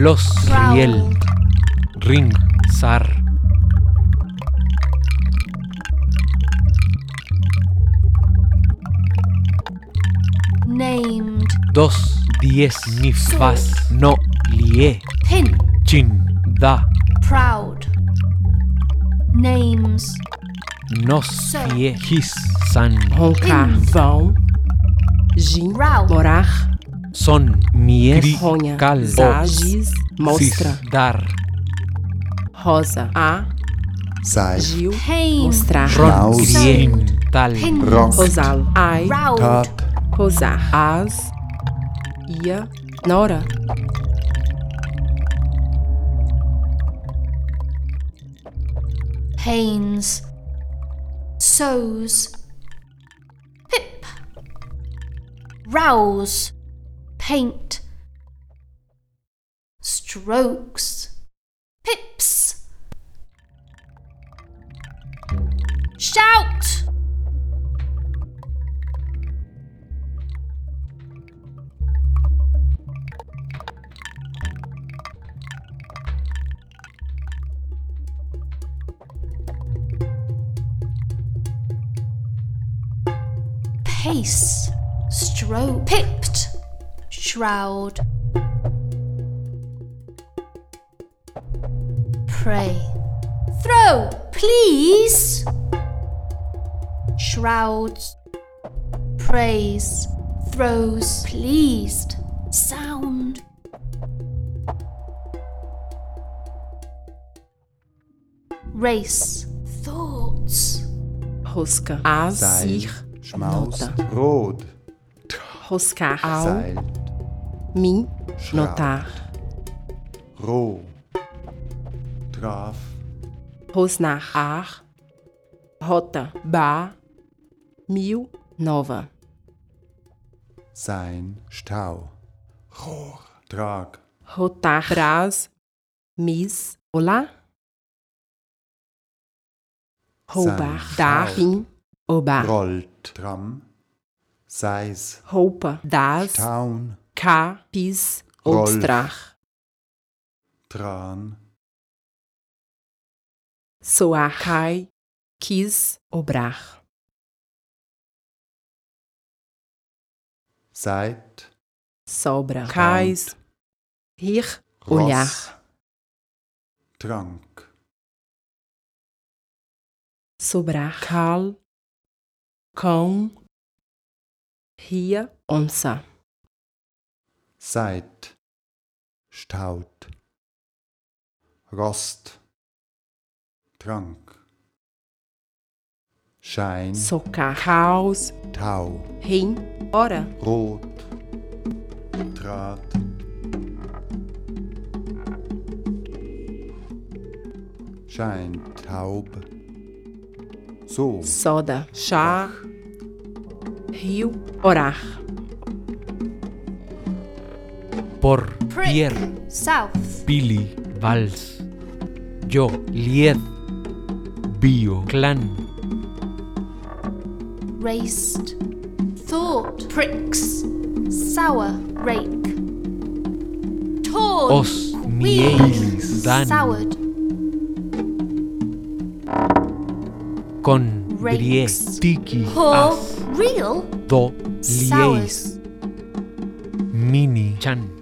Los Riel. Ring. Zar. Named. Dos. Diez. Nifas. No. Lie. Pin. Chin. Da. Proud. Names. Nos. So. Fie. His. San. vão, gin, Row. Son, miel, cal, mostra, dar. Rosa, a, Sai. Gil. Mostrar. Ron. Tal. Ron. Rosal. Ai. Raud. As. Ia. Nora. pains, Sows. Pip. Rouse. Paint. Strokes. Pips. Shout. Pace. Stroke. Pipped. Shroud. Pray. Throw, please. Shrouds. Praise. Throws. Pleased. Sound. Race. Thoughts. rosca, as, Sei. ir, Schmaus. nota, Rot. Roscar. Ao. Seilt. Schraubt. Notar. Roh. Traf. Rosnar. Ar. Rota. Ba. Mil. Nova. Sein. Stau. Rohr. Trag. Rotar. Brás. Mis. Olá. Roubar. Sein. Dar. Fim. Obar. Rollt. Tram. Seis. Roupa. Das. Taun. K, PiS od Tran. strach. Tran. Soachai, Kis obrach. Seit. Sobra. Kais. hich, Olhar. Trank. sobra, Cal. Cão. Ria. Onça. Seit. Staut. Rost. Trank. Schein. Socar. Caos. Tau. Rim. Hora. Rot. Draht. Schein. Taub. So. Soda. Chá. Rio. Orar. Por. Prick. Pier. South. Billy, Vals. Yo. Lied. Bio. Clan. Raced. Thought. Pricks. Sour. Rake. Torn. Os. Weed. Dan. Soured. Con. Rakes. Tiki. As. Real. Do. Lieis. Mini. Chan.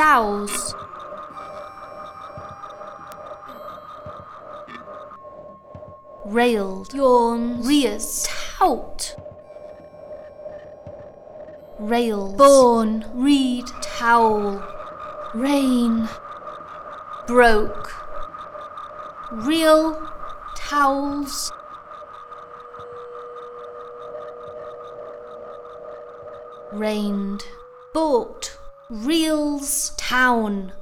Sows. Railed, yawned, rears, tout. Rails, born, reed, towel, rain, broke, real towels. Rained, bought, reels, town.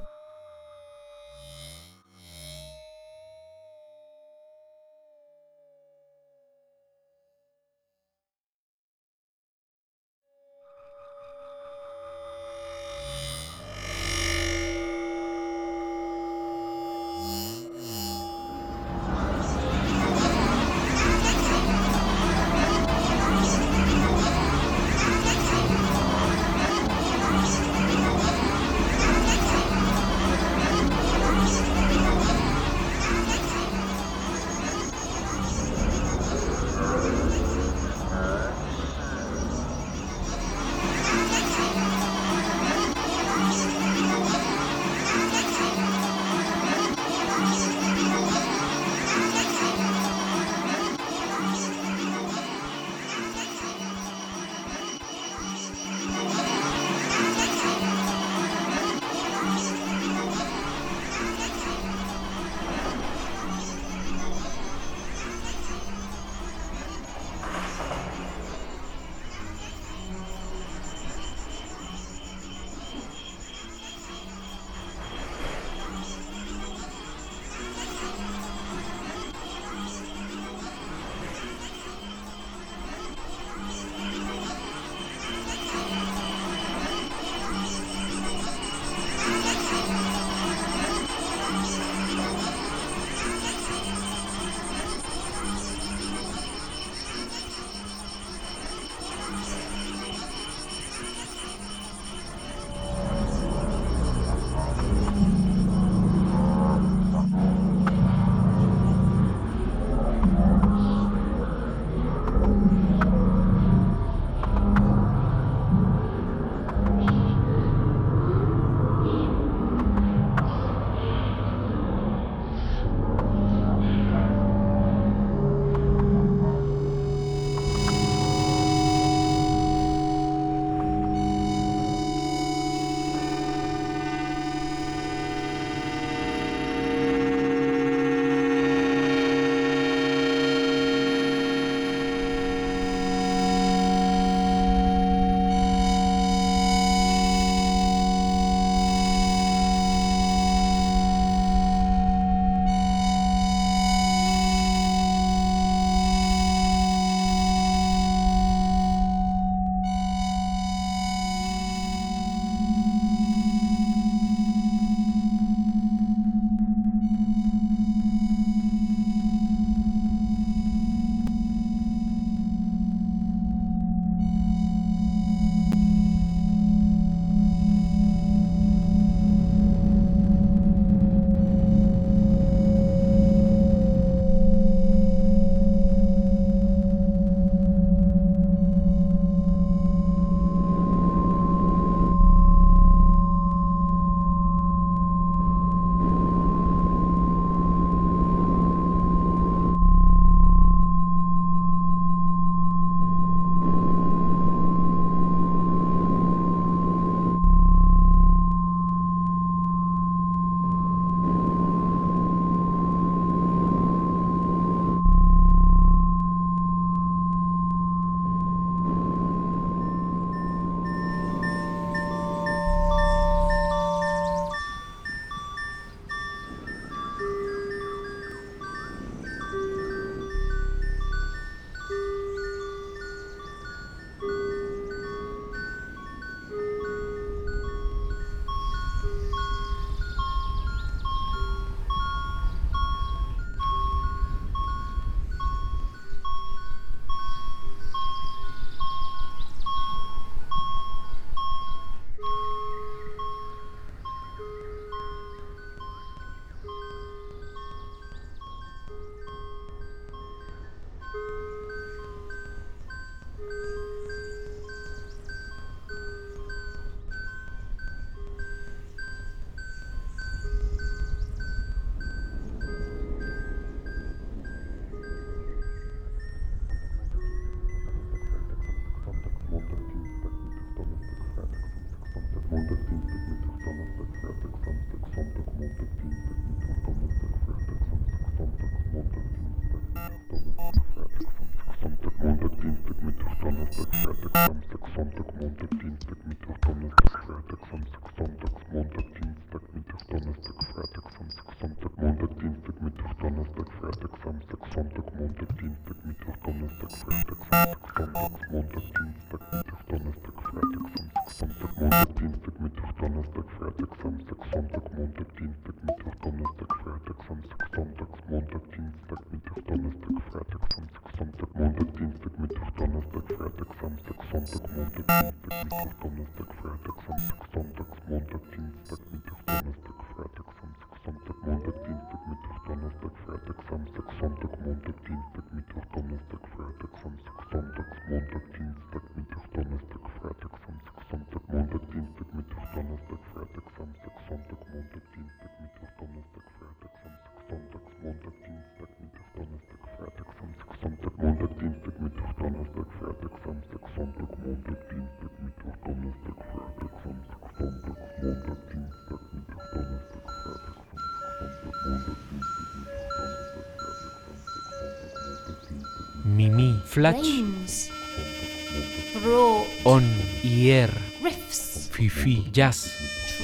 Brought. On. Ier. Riffs. Fifi. Jazz.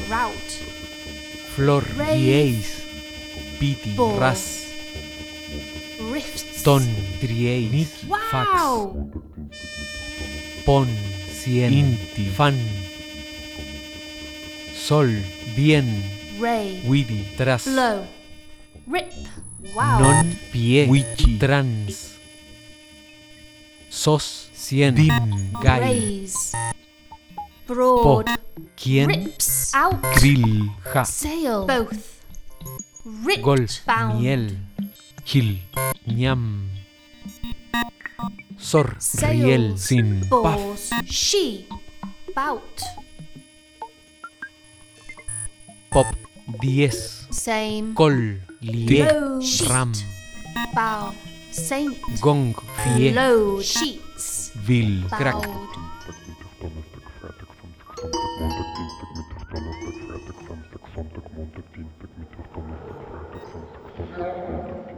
Trout. Flor. Rave. Dieis. Piti. Ras. Rifts. Ton. Trieis. Niki. Fax. Wow. Pon. Cien. Inti. Fan. Sol. Bien. Ray. Widi. Tras. Blow. Rip. Wow. Non. Pie. Wichi. Trans. Sos. Cien. Dim. Gai. Raise. Broad. Quien. Rips. Out. Krill. Ja. Sail. Both. Ripped. Gol. Bound. Miel. Gil. Ñam. Sor. Sails. Riel. Sin. Paf. She. Bout. Pop. Diez. Same. Col. Lie. Sheet. Ram. Bow. Saint. Gong. Fie. Load. Sheets. Vil. Crack.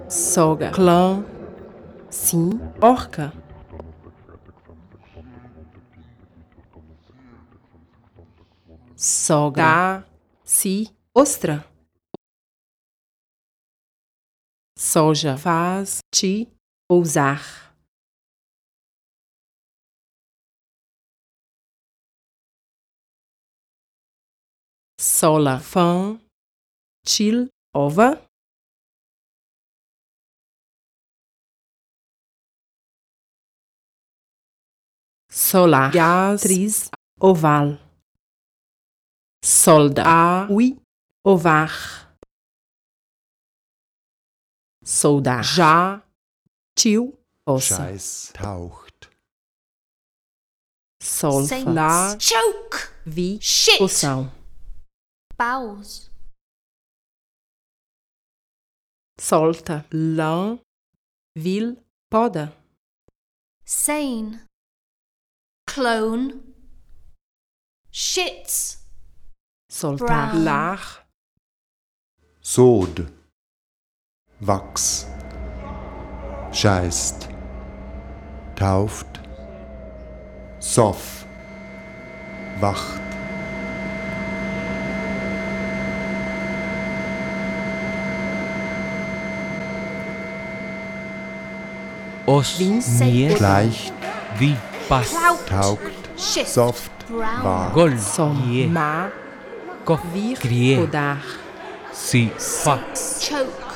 Sogra, clã, sim, orca, sogra, tá, si, ostra, soja, faz, ti, ousar. Sola, fã, til, ova. solar, gás, triz, oval, solda, a, ui, ovar, soldar, já, tio, ossa, Scheiß taucht. solfa, lá, Choke. vi, Shit. poção, Bows. solta, lã, vil, poda, Sane. Clone. Shits. soltar, lar, Sod. Wachs, Scheißt, Tauft, Soff, Wacht. Os, mir, leicht, wie, passt, taugt, soft, war, gol, ma, kof, wie, si, fax, choke.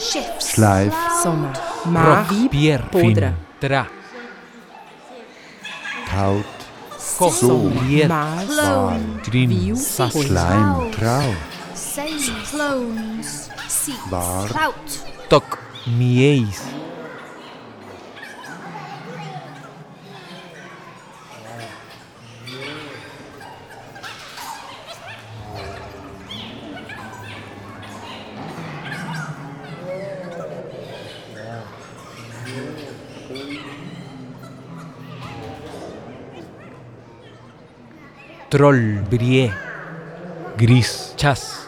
Chefs. Schleif. Sommer. Mar. Bier. Podre. Dra. Kaut. Koch. Bier. Mal. Grim. Schleim. Trau. Clones. War. Kraut. Tok. Mies. Troll. Brie. Gris. Chas.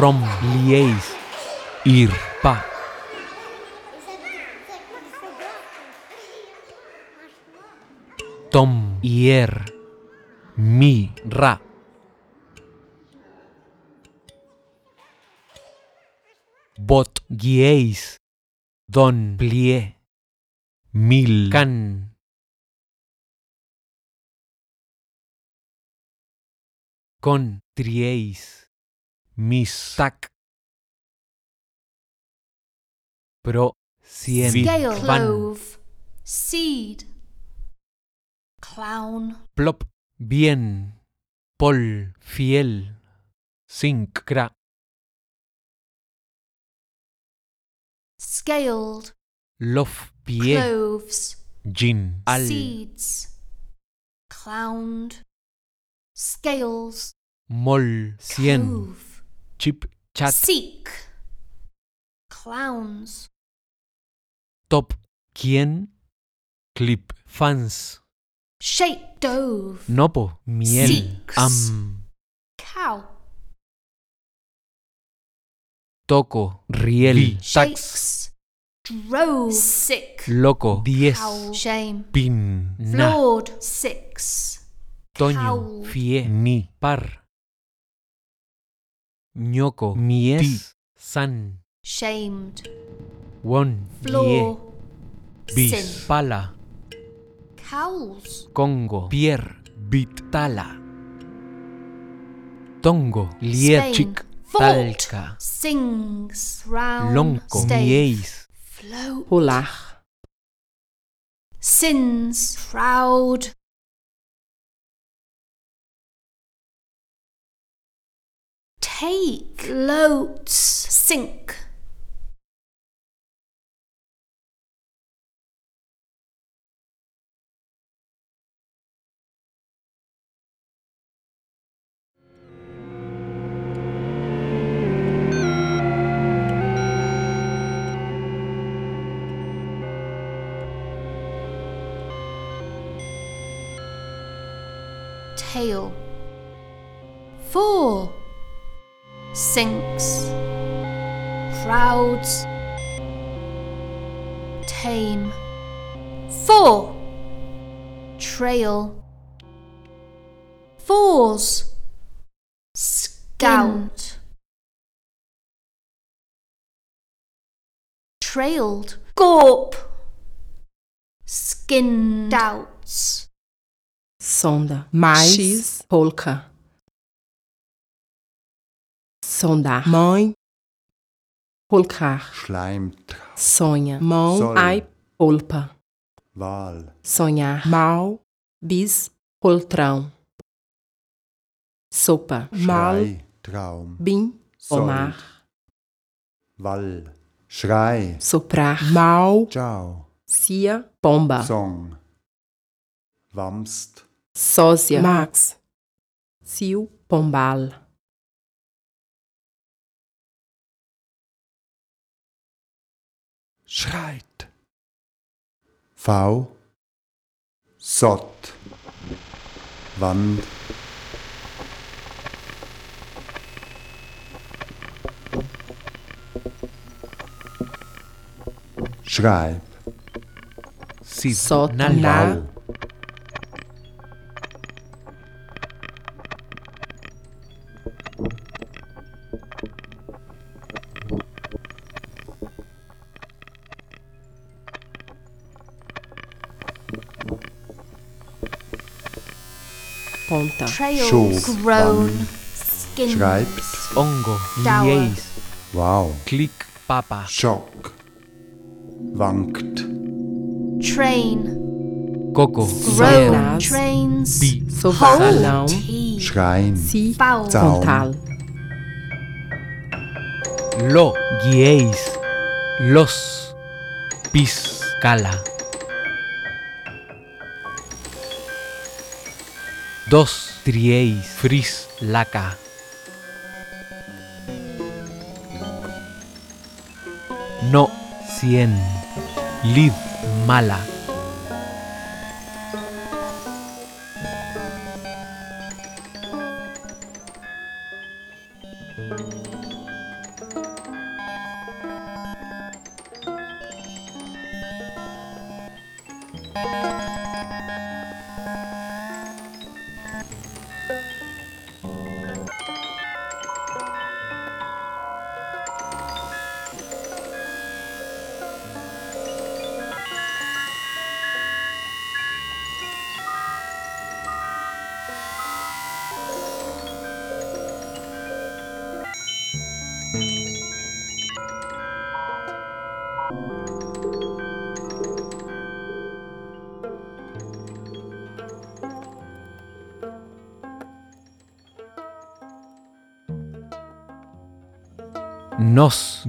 rom, lieis, ir, pa. Tom, ier, mi, ra. Bot, guieis, don, plie, mil, can. Con, trieis, mis, tac. Pro, cien, Scale. Clove. Seed. Clown. plop, bien, pol, fiel, cinc, cra, Scaled. lof, pie, Cloves. gin, al, Seeds. Clowned. Scales. mol, cien, chip, chat, Seek. Clowns. top, quien, clip, fans, Shape dove. nopo, miel, Six. am, Cow. Toco, riel, tax, Shakes. Drove. Sick. loco, diez, Cowl. Shame. pin, na, Flawed. Six. toño, Cowl. fie, ni, par, ñoco, mies, san, Shamed. won, die, Floor. bis, Sin. pala, Cowls. Congo, Pier, Bit, Tala, Tongo, Lier, Spain. Chic, Fort. Talca, Sings. Round. Lonco, Stave. Mieis, Float. pular, Sins. Proud. Take. Floats. Sink. Trailed. Gorp. Skin. Doubts. sonda, mais, X, polka. Sondar, mãe, polcar, Schleimtraum, sonha, mão, Sol. ai, polpa, Wahl, sonhar, mal, bis, poltrão, sopa, mal, Traum, bim, Sold. omar, Wall, Schrei, soprar, mal, Ciao, cia, pomba, Song, Wamst, sósia, max, cio, pombal, Schreit. V, Sott, Wand, Schreib, Sid, Sot, Nal, na, Bau, ponta, Trails. Schob, Grown. Wann, Skins. Schreibt, Ongo, Dauer. Lieis, Wow, Klick, Papa, Schock, wankt. Train. Coco. Trains. Schrein. Zaun. Lo. Los. Piscala. Dos triéis fris laca. No cien. Lid, Mala.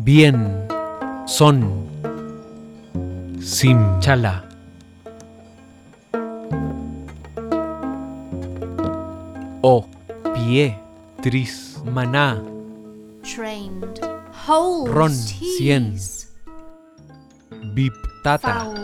Bien, son, sim, chala. O, pie, tris, maná, trained. Ron, cien. bip, tata.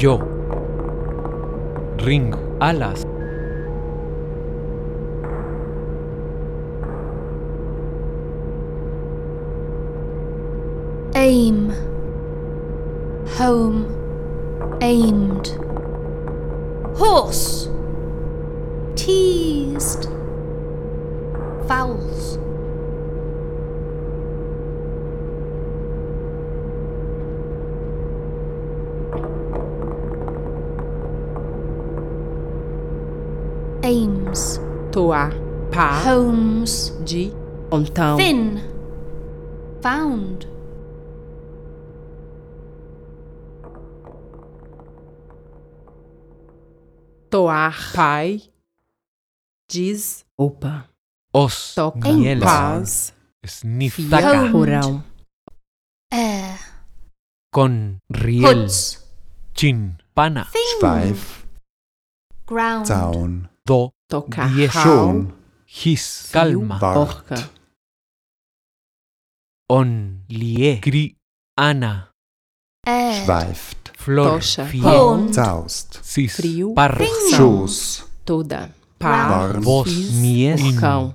Yo. Ring. Alas. De. Então. Thin. Found. Toar. Pai. Diz. Opa. Os. Toca. Miel. Paz. Sniff. Fia. Taca. Porão. Air. Eh. Con. Riel. Hoods. Chin. Pana. Thing. Schweif, Ground. Zaun, Do. Tocar. Diez. Pau. schon, His. Fio. Calma. Wart, Porca. On. Lie. Gri. Ana. Ä. Schweift. Flor. Tosche. Hund. Zaust. Sis. Frio. Par. Toda. Par. Vos. Mies. Cão.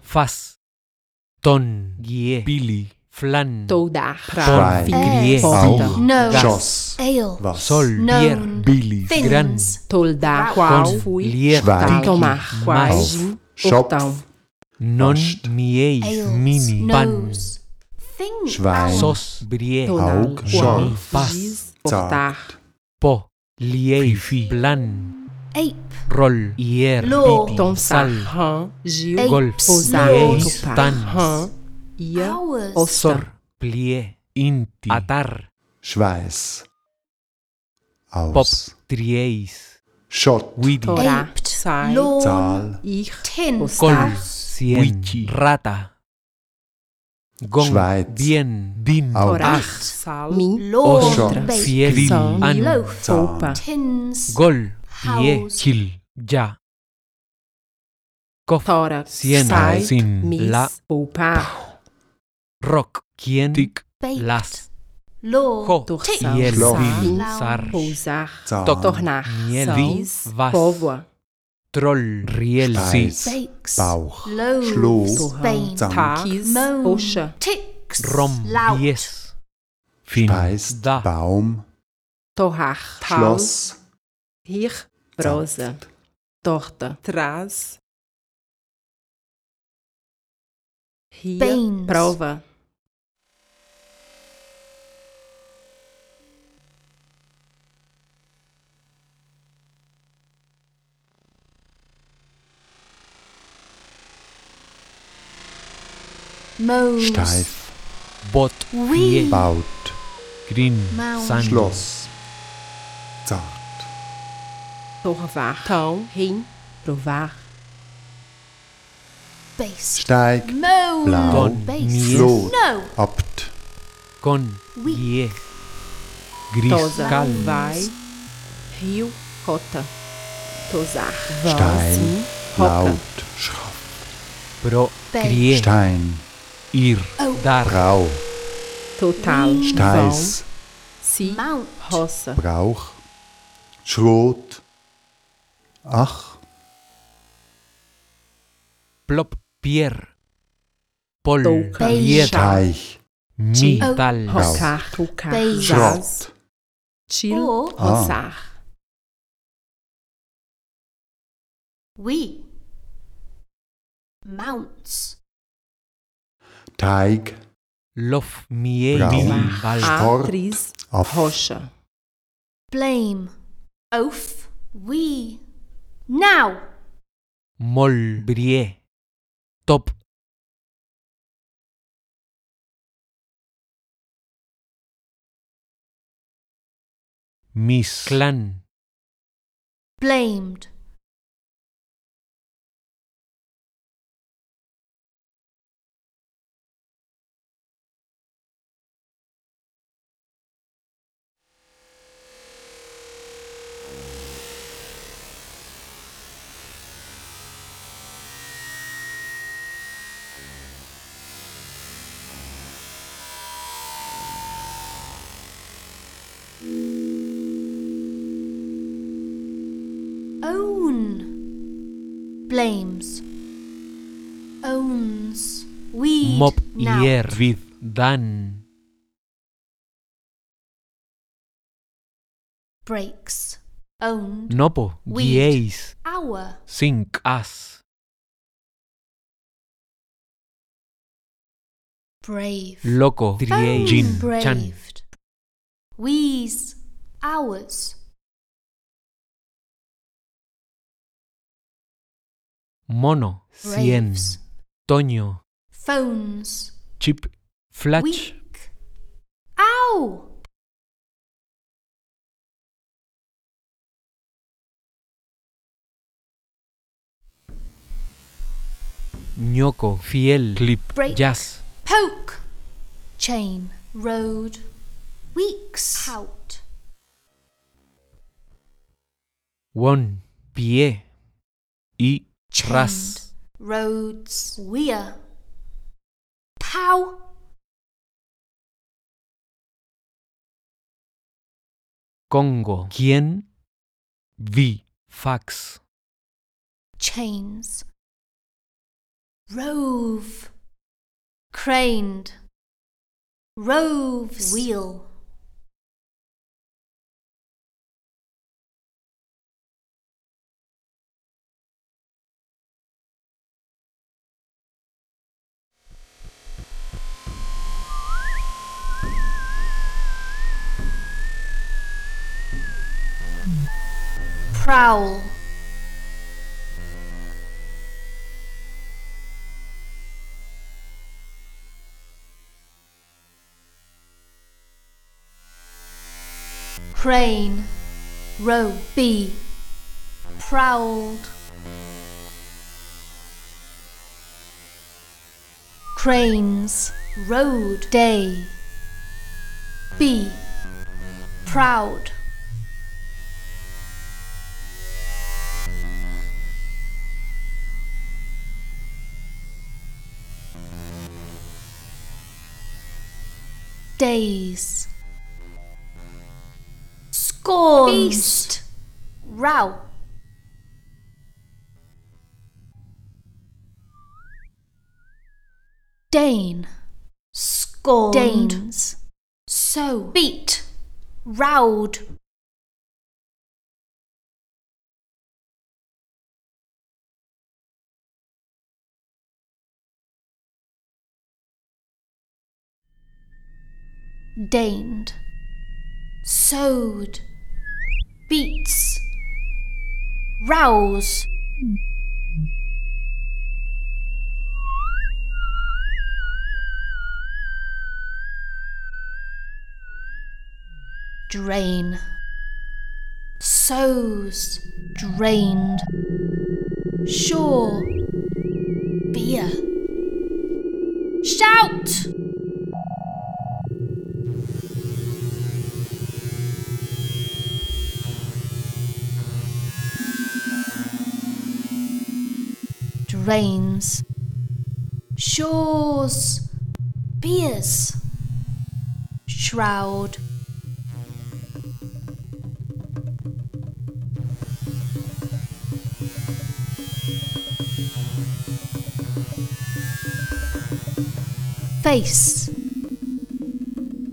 Ton. Gie. Billy. Flan. Toda. Pra. Grie. Ponta. No. Jos. Ale. Was. Sol. No. Bier. Billy. Gran. Tolda. Qual. Fui. Lier. Tomar. Quais. Schopf. Non. Miei. Mini. Pan. Nose. Thing. Schwein. Owl. Sos. Brie. Toldar. Aug, Qual. Schorf, Pas. Giz. Portar. zart, Po. Liei. Plan. Ape. Roll. Ier. Law. Piti. Tonsar. Sal. Rã. Gil. Apes. Golf. Posar. Lieis. Topar. Tan. Rã. Ia. Hours. Ossa. Sor. Plie. Inti. Atar. Schweiß, Pop. aus, Trieis. Schott, Widi. Torá. Aped. Sai. Lawn. Zahl, Ir. Tin. Col. Postar. Cien. Wichi. Rata. Gong Schweiz. Bien. Din. Ach. Min. Osho. Fiel. An. Opa. Gol. Pie. Kil. Ya. Kof. Sien. Sin. La. Opa. Rock. Quien. Tik. Las. Lo. Jo. Fiel. Sar. Posar. Tohnach. Miel. Vas. Povoa. Troll, Riel, Speis, Bauch, Low, Schloß, Tag, Busche, Ticks, Rom, Yes, Fin, Speis, da. Baum, Tohach, Schloss, Hirch, Brose, Tochter, Tras, Hier, Prova, Moos. Steif. Bot. Wien. Baut. Grin. Sand. Schloss. Zart. Torvar. Tau. Hin. Rovar. Base. Steig. Moos. Blau. Base. Flot. No. Opt. Con. Wie. Gris. Tosa. Calvai. Rio. Rota. Tosar. Stein. Laut. Schroff. Bro. Stein ir, oh. dar. Brau. Total. Steiß. Sie. Hosse. Brauch. Schrot. Ach. Plop. Bier. Pol. Teich. Mital. Oh. Hossach. Schrott. Chill. Oh. Hossach. We. Mounts. Teig, Lof. Mie. Brau. Vin. Val. Sport. Atriz. Auf, Rocha. Blame. Oaf. We. Now. Mol. Brie. Top. Mis. Clan. Blamed. Blames. Owns. Weed. Mop Now. ier vid dan. Breaks. Owned. Nopo gieis. Hour. Sink as. Brave. Loco triei. Jin. Chan. braved. Wheeze. Mono. Cien. Toño. Phones. Chip. Flash. Ñoco. Fiel. Clip. Break. Jazz. Poke. Chain. Road. Weeks. Pout. Won. Pie. Y. Ras. Roads. Weir. Pow. Congo. ¿Quién? Vi. Fax. Chains. Rove. Craned. Roves. Wheel. Prowl. Crane. Row. B. Prowled. Cranes. Road. Day. B. Proud. Days. Scorned. Beast. Row. Dane. Scorned. Danes. So. Beat. Rowed. Daned. Sowed. Beats. Rouse. Drain. Sows. Drained. Shore. Beer. Shout! Drains. Shores. Beers. Shroud. Face.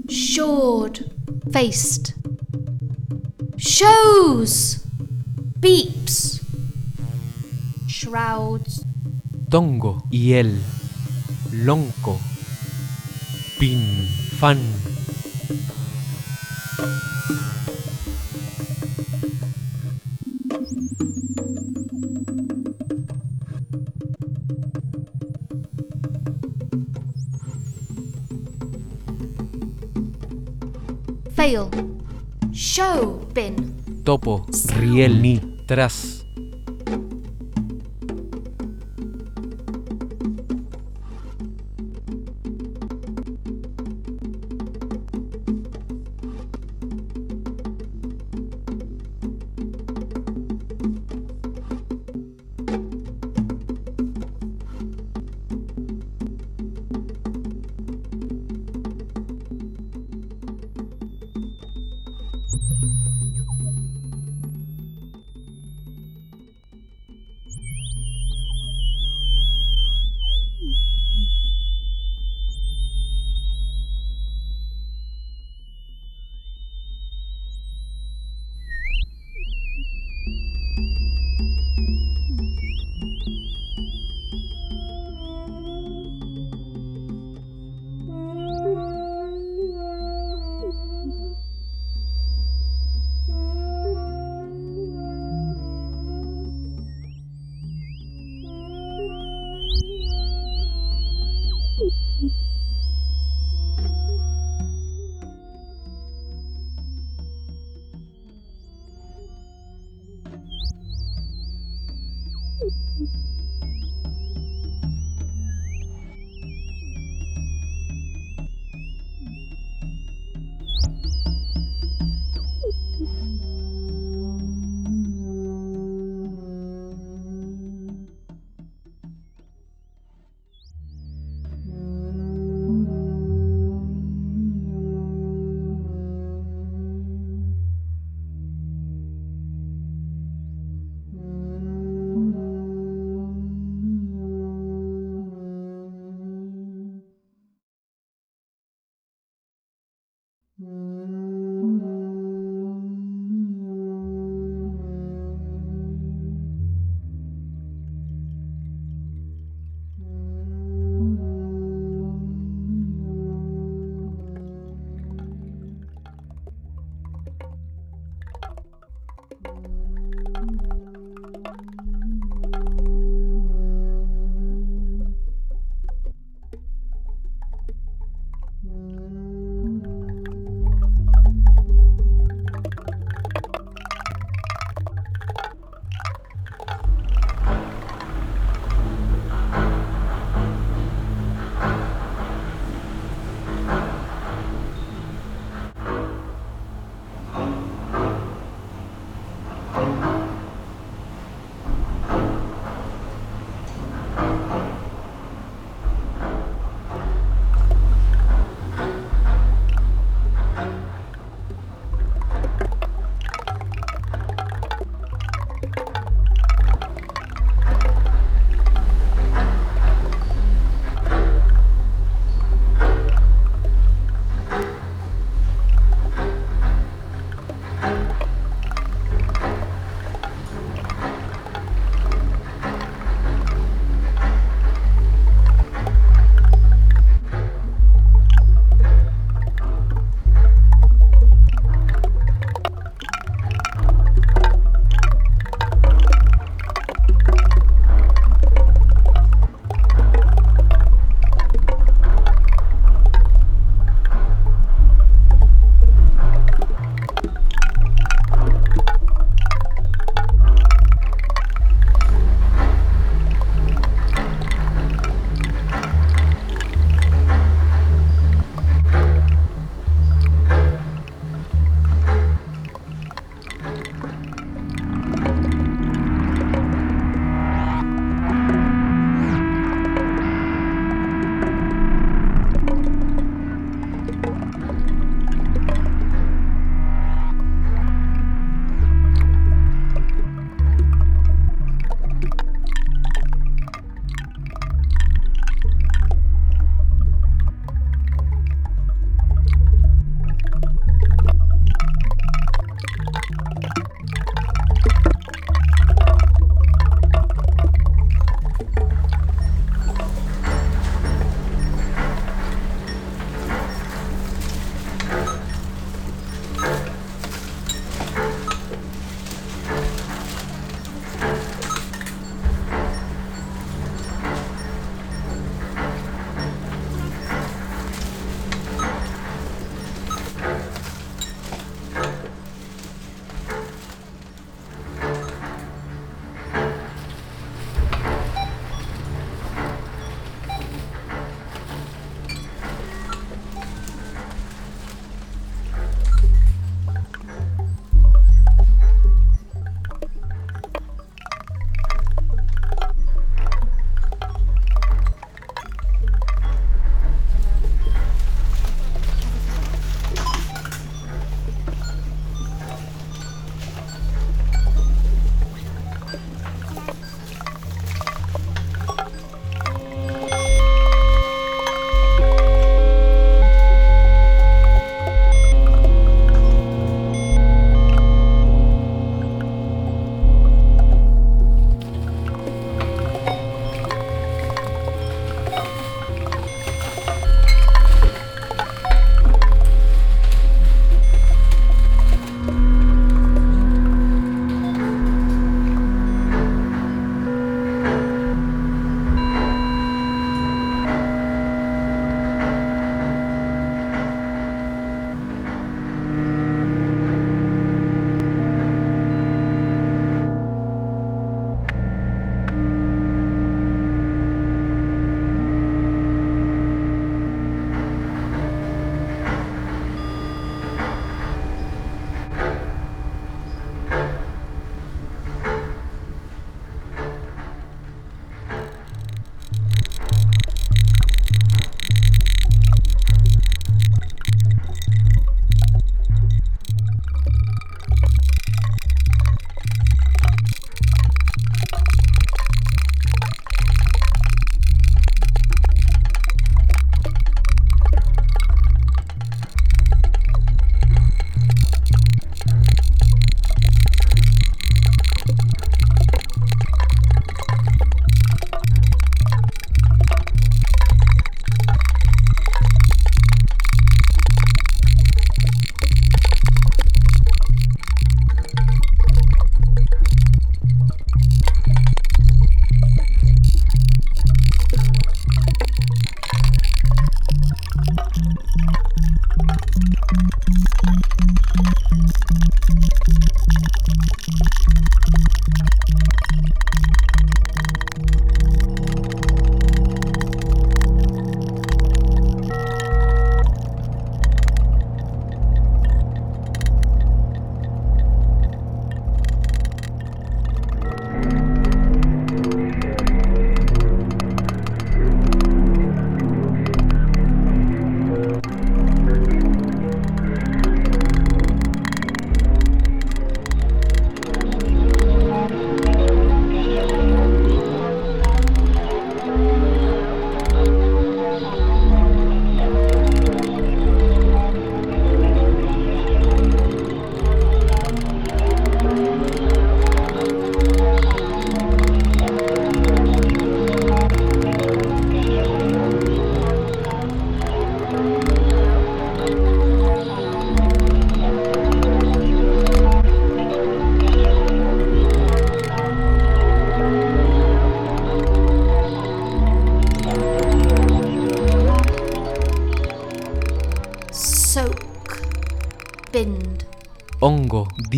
Shored. Faced. Shows. Beeps. Shrouds. Tongo. Y el. Lonco. Pin. Fan. Fail. Show. Bin. Topo. Riel. Ni. Tras.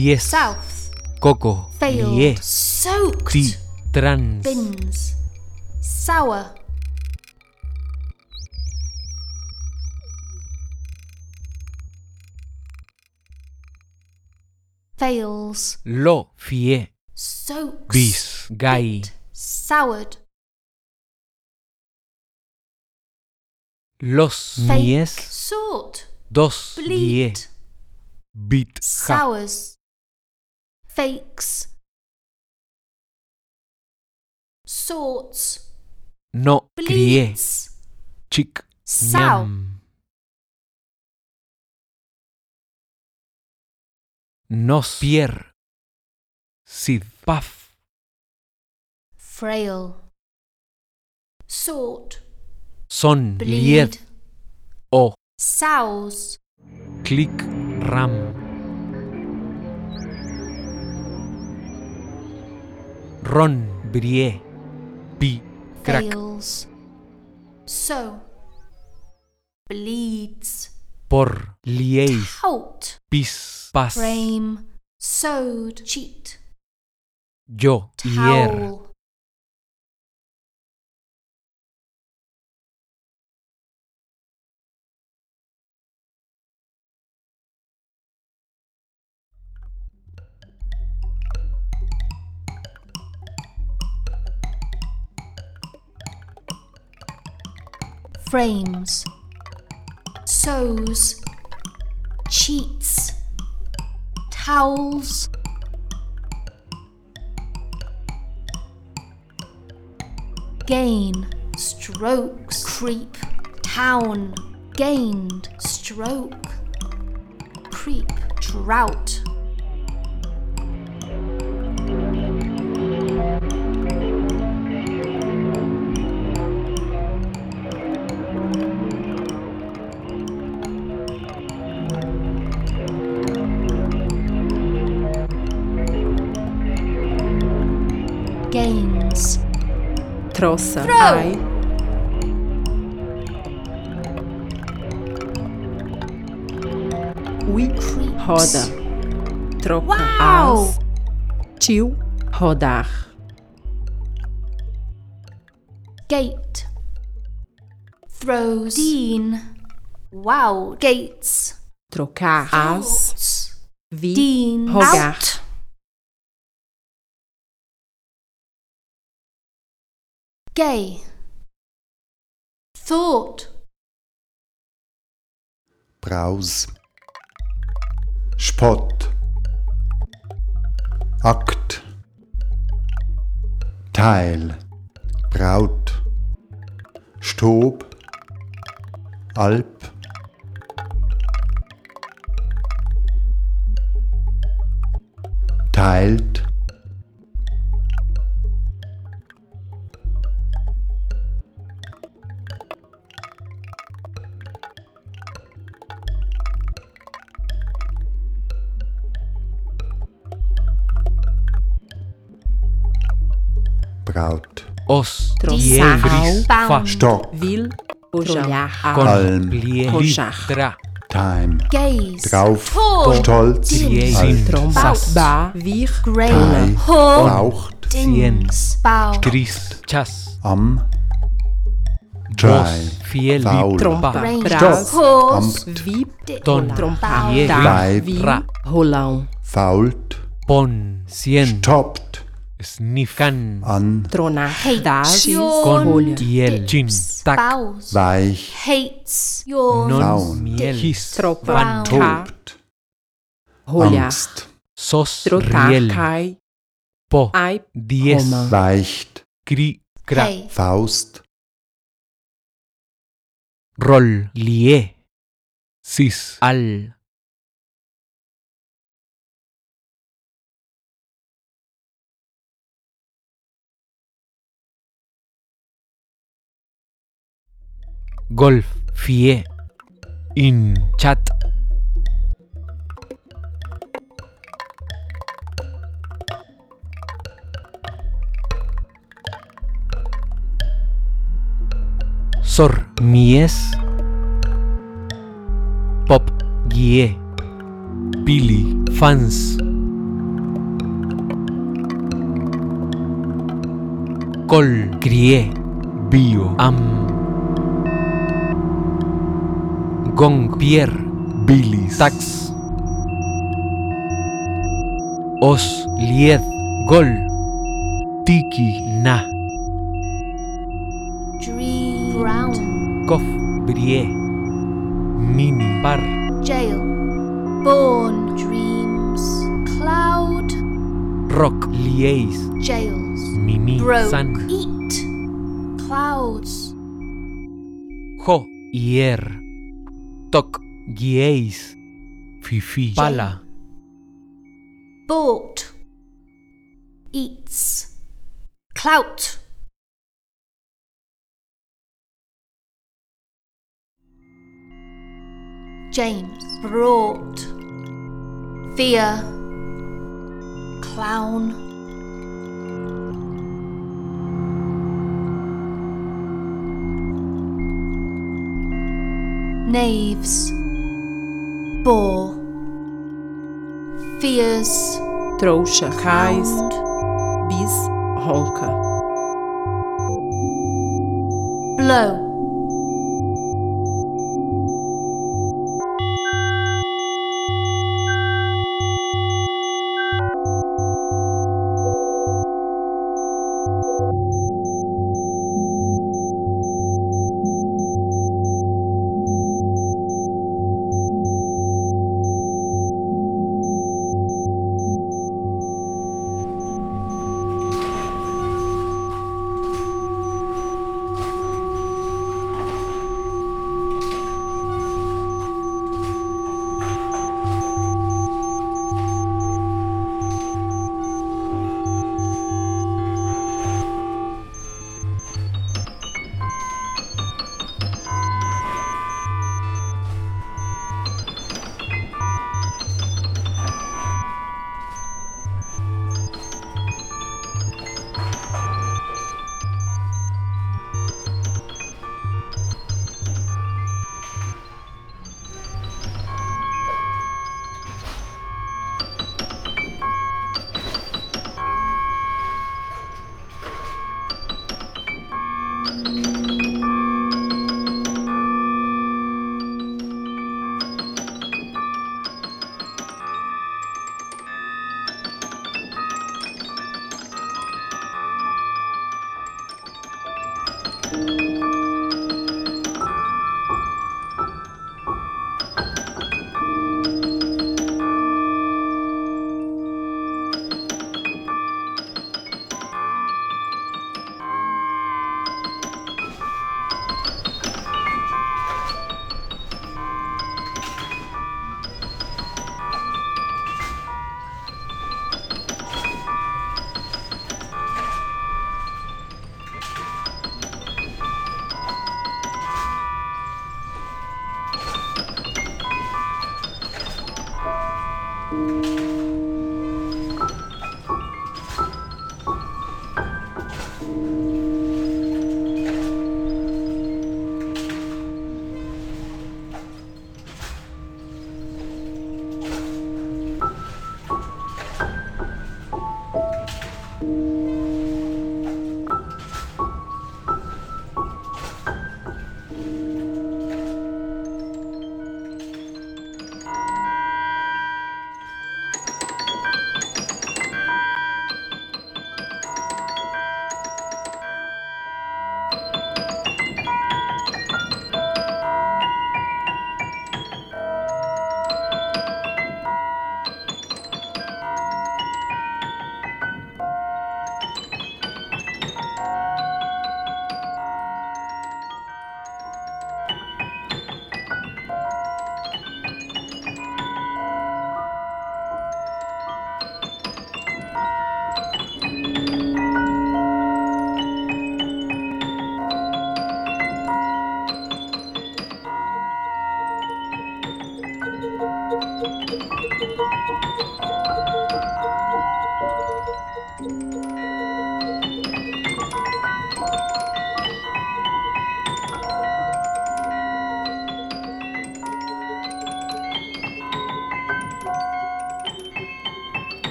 Diez. south, Coco. failed, Lie. soaked, Ti. Trans. bins, sour, fails, Lo. Fie. soaks, Bis. Gai. soured, Los. fake, Mies. sort, Dos. Bleed, Bit. Sours, fakes, sorts, No. Bleeds, Chic. sow, Nos. Pier. Sid. Paf. frail, sort, Son. Lied. bleed, O. sows, click, Ram. Ron. Brie. Pi. Crack. fails, so, bleeds, Por. Lieis. out, Pis. Pas. frame, sewed, cheat, Yo. Hier. Frames, sews, cheats, towels, gain, strokes, creep, town, gained, stroke, creep, drought. Troça. Throw. Ai. Ui. Roda. Troca. Uau. As. Tio. Rodar. Gate. Throws. Dean. Wow. Gates. Trocar. As. Vi. Dean. Rogar. Out. Gay. Thought. Braus. Spott. Akt. Teil. Braut. Stob. Alp. Teilt. os, liebres, fa, stock, will, bojar, alm, litra, time, gaze, drauf, Tor, stolz, trombas, ba, wir, grain, ho, Braucht, dings, bau, strist, chas, am, Dry, fiel, trompa, bras, hos, vip, ton, trompa, da, vi, holão, fault, Bon, sien, stoppt, Sniff. An. Trona. Heidation. Con. Diel. Gin. Tak. Baus. Weich. Hates. Jon. Laun. Miel. His. Tropan. Tobt. Holia. Angst. Sos. Riel. Kai. Po. Ei. Dies. Weicht. Kri. Kra. Faust. Roll. Lie. Sis. Al. Golf. Fie. In. Chat. Sor. Mies. Pop. Gie. Billy. Fans. Col. Crié. Bio. Am. Gong. Pierre. Bilis. Tax. Os. Lied. Gol. Tiki. Na. Dream. Brown. Cof. Brie. Mini. Par. Jail. Born. Dreams. Cloud. Rock. Lies. Jails. Mimi. Broke. San. Eat. Clouds. Jo. Hier. Tok. Gieis. Fifi. Pala. Bought. Eats. Clout. James brought. Fear. Clown. Knaves. Bore. Fears. Trouxa. Raiz. Bis. Ronca. Blow.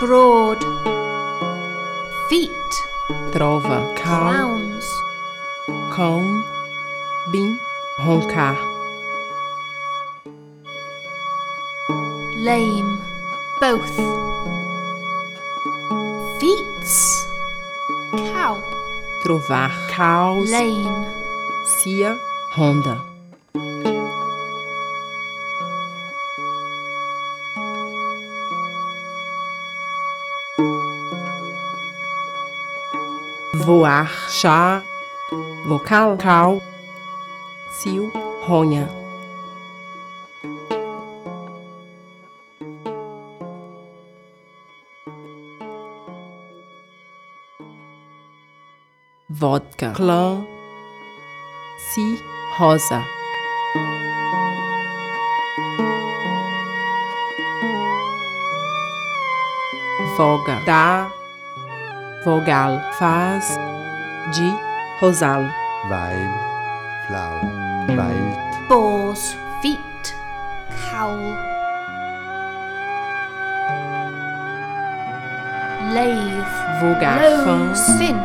Broad, feet, trova, cal, clowns, cão, bim, roncar, lame, both, feets, cow, trovar, Cows. lane, cia, ronda, voar, chá, vocal, cal, cio, ronha, vodka, clã, si, rosa. Voga, dá, Vogal. Faz. De. Rosal. Weil. Flau. Wald. Bos. Fit. Kaul. Leif. Vogal. Fã. Sin.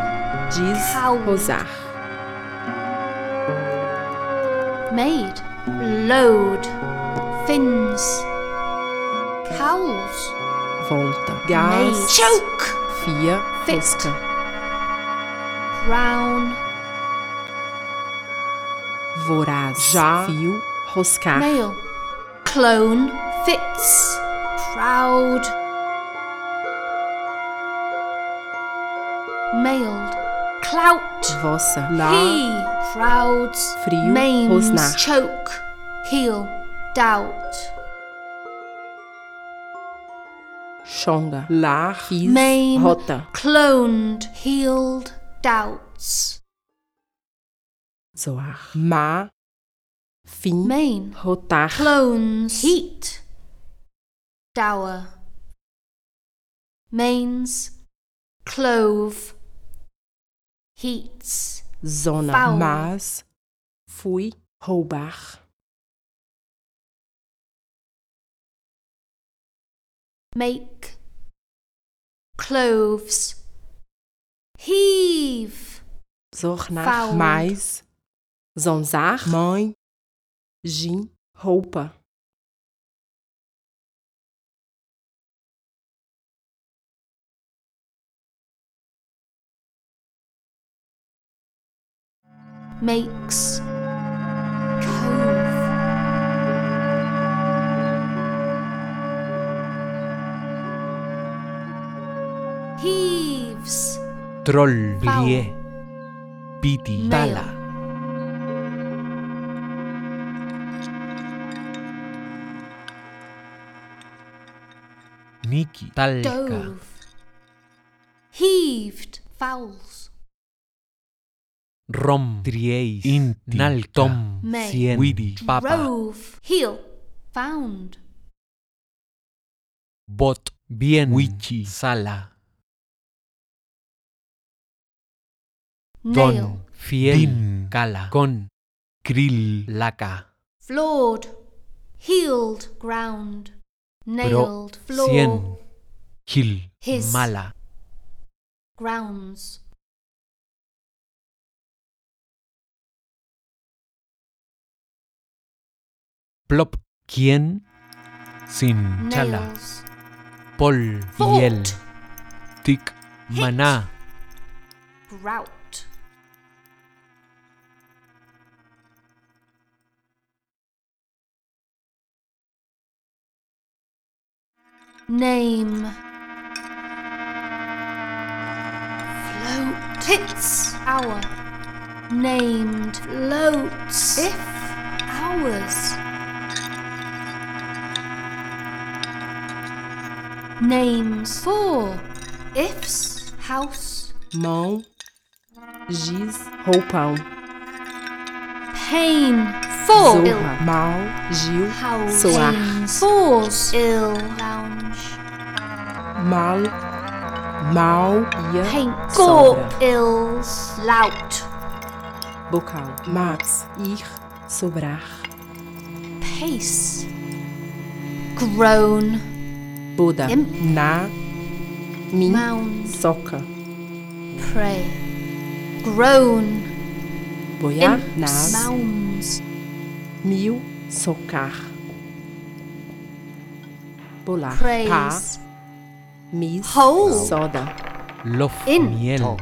Diz. Kaul. Rosar. Made. Load. Fins. cows Volta. Gas. Choke. fia Fist. crown, voraz, já, fio, roscar, male, clone, fits, proud, mailed, clout, vossa, lá, he, crowds, Frio, rosnar. choke, heel, doubt, chonga, lá, fiz, Main. rota, cloned, healed, doubts, zoar, má, fim, main, rotar, clones, heat, dower, mains, clove, heats, zona, Foul. mas, fui, roubar, make, cloves. Heave, Zorg naar Found. mais. Zonzag. Mãe. Gin. Roupa. makes. Heaves, Troll. Brie. Piti. Tala. Niki. Talca. dove. Heaved, fowls. Rom. Trieis. Inti. Nalca. Tom. May. Cien. Widi. Papa. Drove, heel, found. Bot. Bien. Wichi. Sala. Nail, Don. Fiel. Din. Cala. Con. Krill. Laca. floored, healed, ground. Nailed, floor, Cien. Gil. His. Mala. grounds. Plop. Quien. Sin. Chala. Pol. Hiel. Tic. Hit. Maná. grout. Name. Float. Hits. Hour. Named. Floats. If. Hours. Names. For. Ifs. House. Mão. Giz. Roupão. Pain. For. Ill. Zorra. Mal. Gil. House. Soar. Pains. Fours. Ill. Lounge. mal, mau, ihr Henko il laut. Bocal, max, ich, sobrach. Pace. groan Buddha, Imp. na, min, Mound. soca. Pray. groan, boia, nas. Mounds. Mil, socar. Bolar, Praise. Pa, Praise. Mis. Hole. Soda. Lof. In. Miel. Top.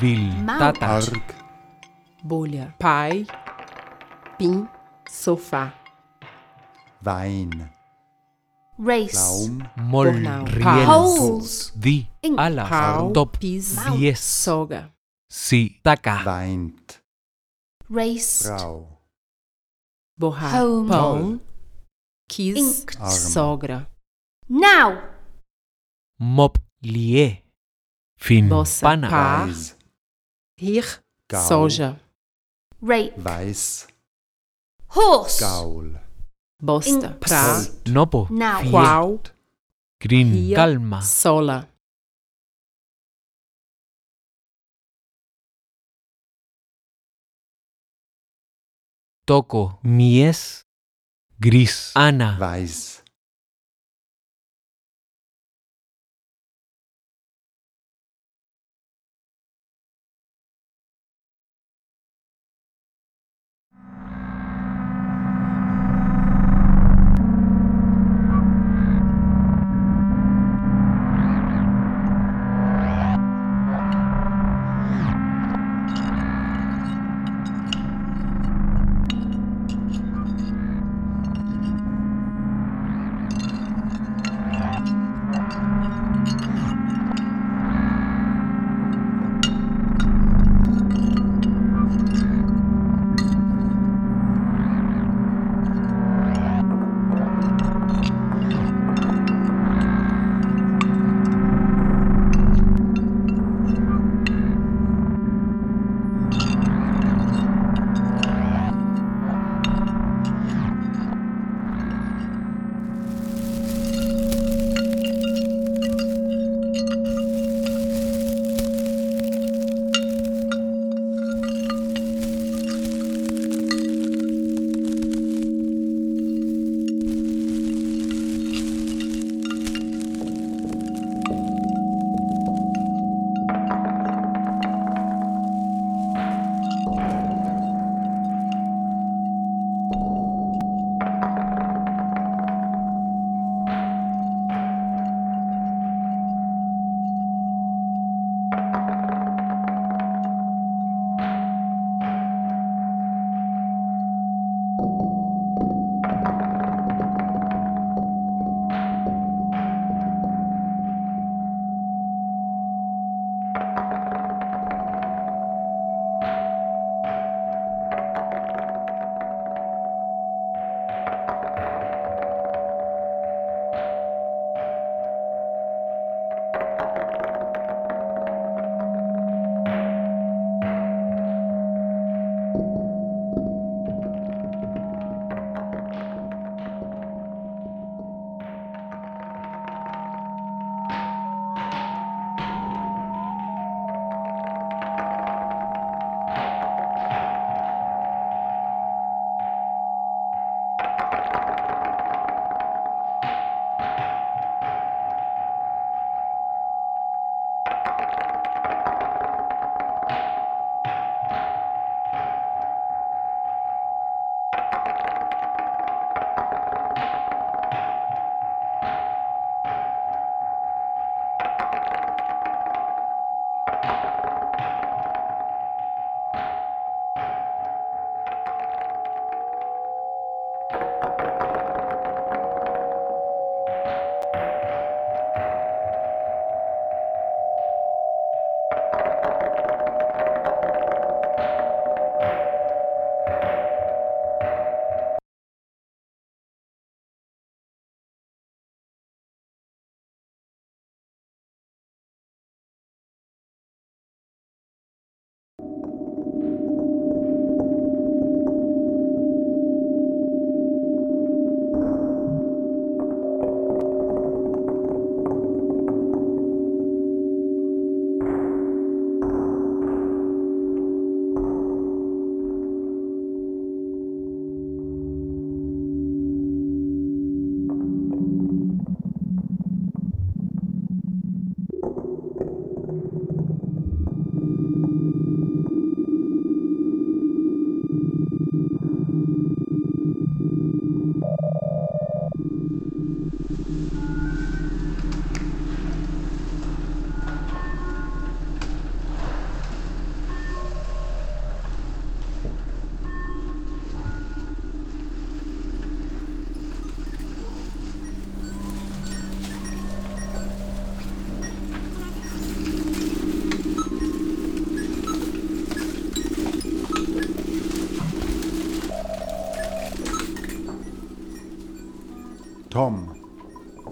Vil. Mouth. Tata. Arg. Bolha. Pai. Pin. Sofá. Wein. Race. Laum. Mol. Jornal. Riel. Holes. Di. Ink. Ala. Pau. Top. Pis. Mouth. Diez. Soga. Si. Taca. Weint. Raced. Frau. Borrar. Home. Pão. Quis. Inked. Arm. Sogra. Now. Mop. Lie. Fin. Bossa. Pana. Pa. Weiß. Rir. Gau. Soja. Rape. Weiß. Horse. Gaul. Bosta. Pra. Nopo. Now. Qual. Grin. Ria. Calma. Sola. Toco. Mies. Gris. Ana. Weiß.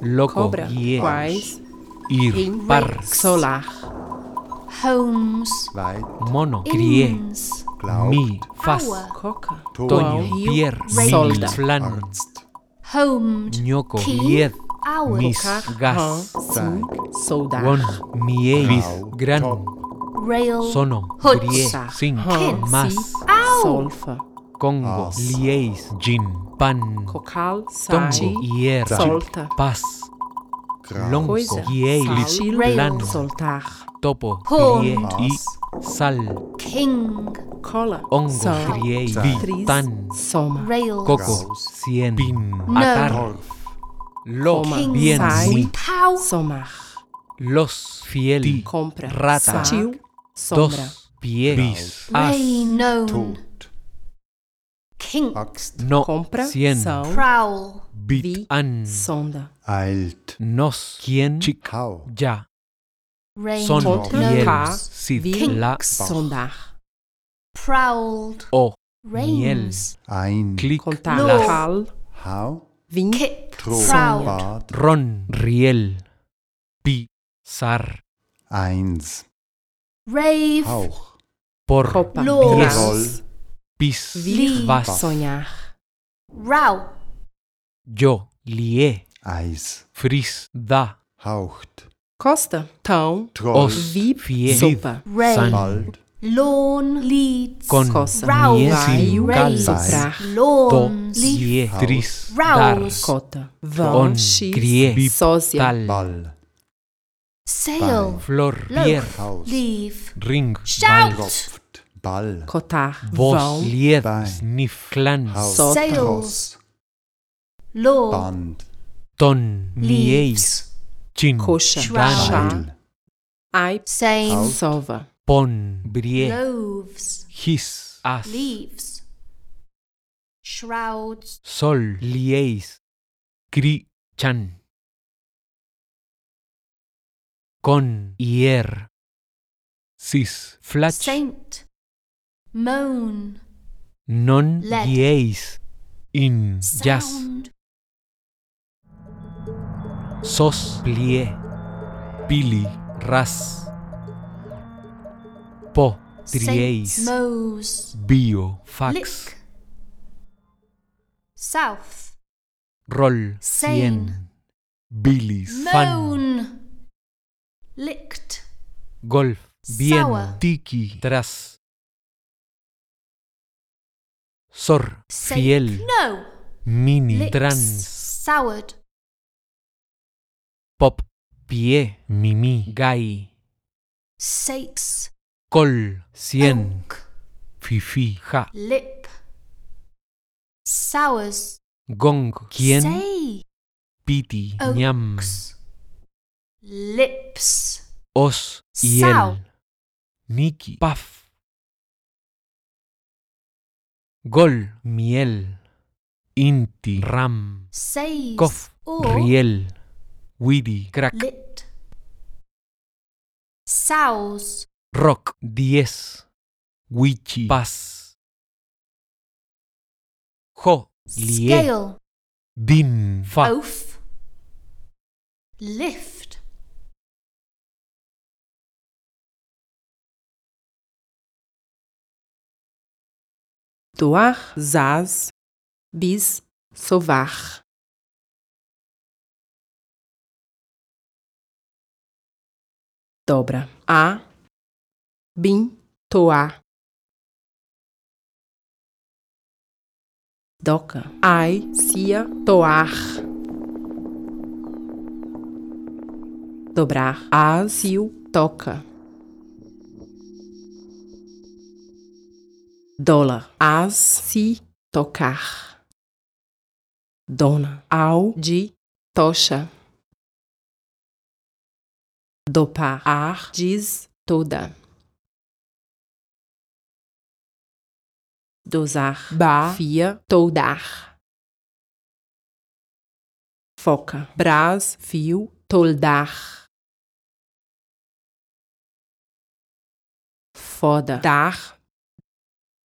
loco, Guies, ir, par, solar, homes, mono, grie, mi, faz, coca, toño, bier, solda, flan, homed, ñoco, lied, mis, gas, soda, won, miel, gran, rail, sono, grie, sin, más, solfa. Congo, As. Liéis, Jin, Pan, Cocal, Sai, Hier, Solta, Paz, Longo, Yeil, Plano, Soltar, Topo, Pie y Sal, King, Cola, Ongo, Riei, Vi, Tan, Soma, Rail, Coco, Cien, Pin, Atar, Loma, Bien, Si, Somar, Los, Fiel, Compra, Rata, Chiu, Sombra, Dos, Pie, Bis, As, Kink. Axt. No Compra. Cien São. Prowl. Bit Vi. An Sonda. Eilt. Nos Quien Chic Hau. Ya Rain. Son Ca. Sid. La Sondar. Prowled. O Rains. Ein. Lo. Cal. Hau. Vin. Kip. Tro. Proud. Ron Riel Pi Sar Eins. Rave. Hauch. Por Copa. Lo. Gras. Pis Vi. Vas Sonhar. Row. Yo Lie Eis. Fris Da Haucht. Costa. Tão. Troll. Os Vi. Fie Sopa. Rain. San Bald. Lawn. Leads. Con Coça. Rouse. Mie Vai. Sin Cal Soprar. Do Lie Haus. Tris Dar Rouse. Cota. On Vão. X. Crie Bip Sósia. Tal Ball. Sail. Flor Loaf. Pier Haus. Leave. Ring Shout. Tropft. Ball. Cotar. Vos Vão. Lied Sniff Clan Sails. Law. Band. Ton Mieis Leaves. Chin Coxa. Shroud. Chá. Heil. Same. Sova. Pon Brie Loaves. His As Leaves. Shrouds. Sol Lieis Cri Chan Con Ier Sis Flach Saint. Moan. Non Led. Lieis In Jazz. Sos Plie Pili Ras Po Trieis. Bio Fax. South. Roll. Cien Bilis Fan. Licked. Golf Bien. Tiki Tras Sor. Fiel No. Mini. Trans Soured. Pop Pie Mimi Gai Sakes. Col Cien. Fifi Ja Lip. Sours. Gong Quien Say. Piti Ñam Oaks. Lips. Os Sao. Iel Niki Paf Gol Miel Inti Ram Says. Kof. Riel Widi Crack Lit. Sows. Rock 10 Wichi Paz Jo Lie Scale. Din Fa Oaf. Lift. Doar. Zaz. Bis. Sovar. Dobra. A. Bin. Toar. Doca. Ai. Cia. Toar. Dobrar. A. Cio. Toca. Dólar. As. Si. Tocar. Dona. Ao. De. Tocha. Dopar. Ar. Diz. Toda. Dosar. Ba. Fia. Toldar. Foca. Brás. Fio. Toldar. Foda. Dar.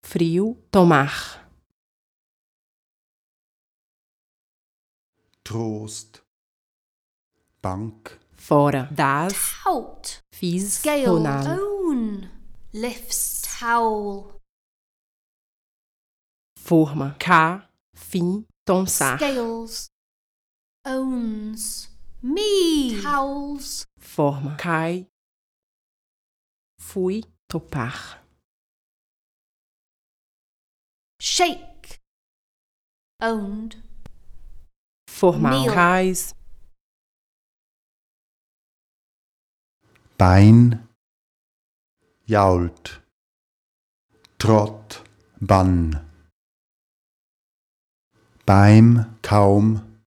Frio. Tomar. Trost. Bank, fora, das, Tout. fiz, Scale. tonal, Own. Lifts. Towel. forma, cá, fim, tonsar, Scales. Owns. Me. Towels. forma, cai, fui, topar, Shake. Owned. cais, Bein, jault, Trott, Bann. Beim, kaum,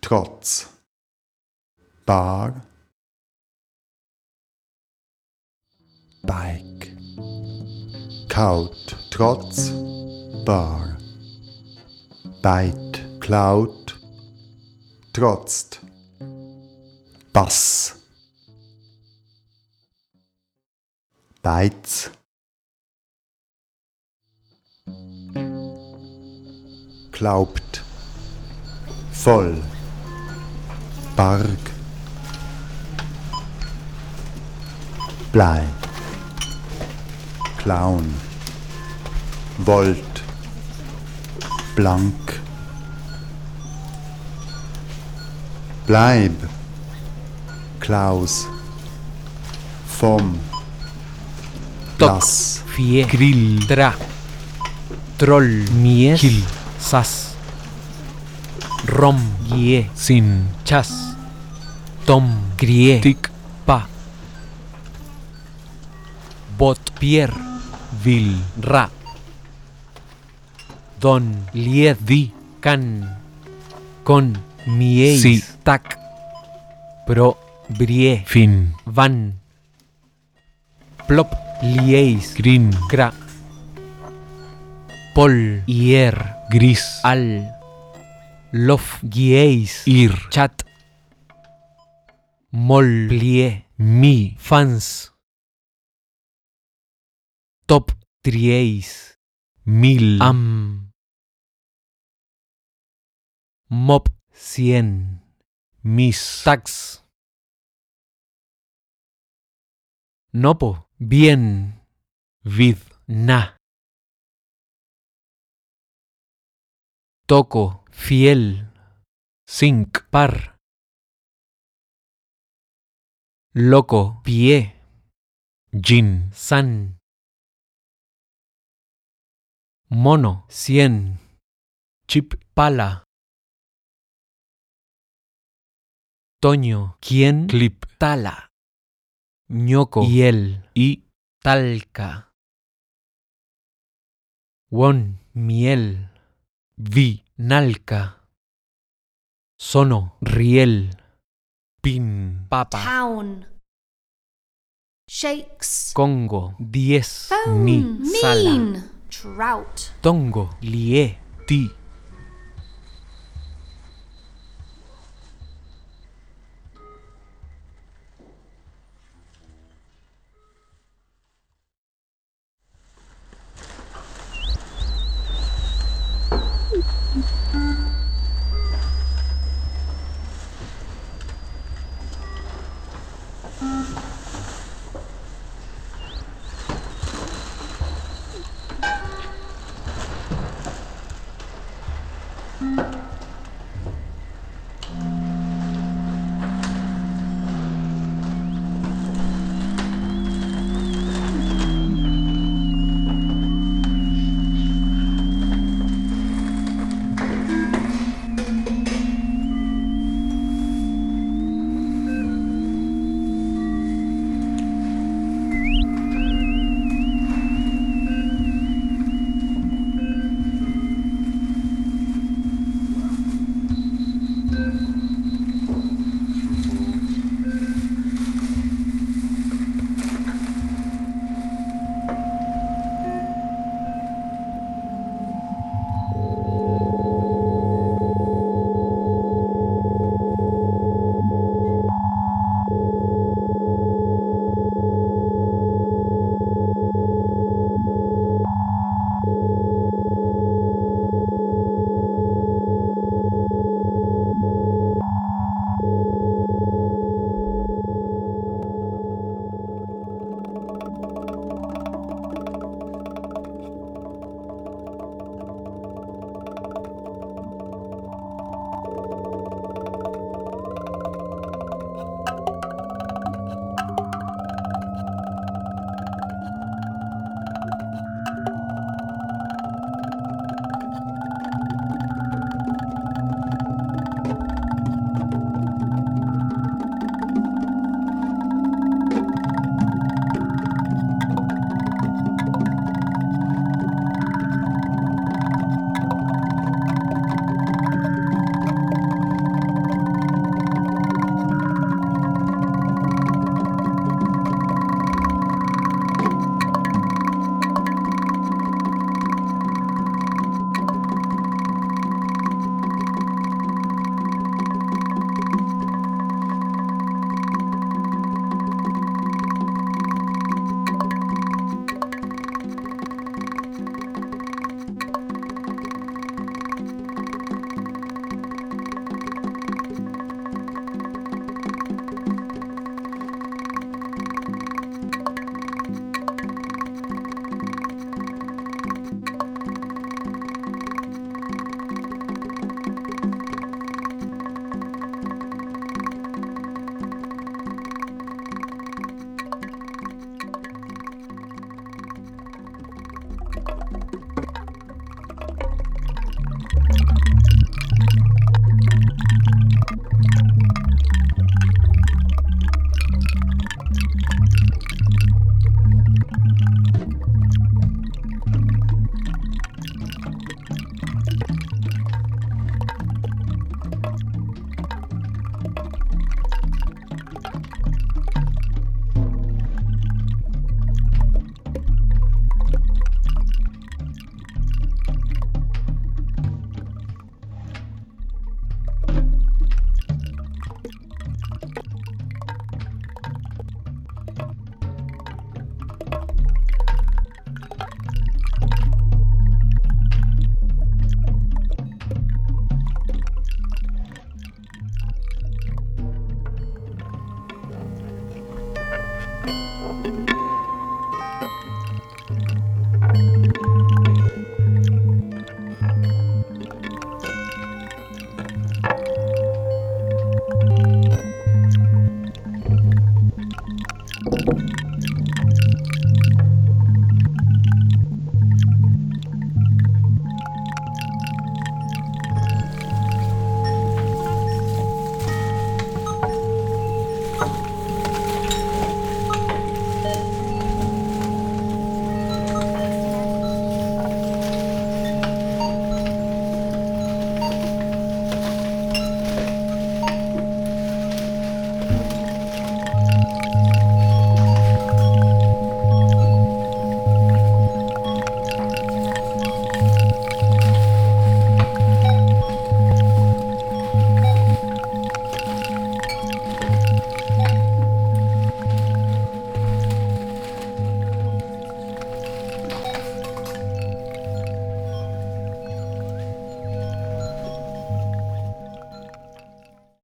Trotz, Bar, Bike, Kaut, Trotz, Bar, Beit, Klaut, trotzt, Bass, Beiz, glaubt, voll, Barg, Blei, Clown, Volt, Blank, Bleib, Klaus, vom, Toc. Lass, Fie. Grill. Tra. Troll. Mies. Kill. Sas. Rom. Gie. Sin. Chas. Tom. Grie. Tik. Pa. Bot. Pier. Vil. Ra. Don. Lied. Di. Can. Con. Mieis. Si. Tac. Pro. Brie. Fin. Van. Plop. Lieis. Green. Gra. Pol. Ier. Gris. Al. Lof. Gieis. Ir. Chat. Mol. Plie. Mi. Fans. Top. Trieis. Mil. Am. Mop. Cien. Mis. Tax. Nopo. Bien. Vid. Na. Toco. Fiel. Zinc. Par. Loco. Pie. Jin. San. Mono. Cien. Chip. Pala. Toño. ¿Quién? Clip. Tala. ñoco, hiel y talca. Won, miel, vi, nalca. Sono, riel, pin, papa. Town. Shakes. Congo, diez, Phone. ni, sala. Mean. Trout. Tongo, lie, ti,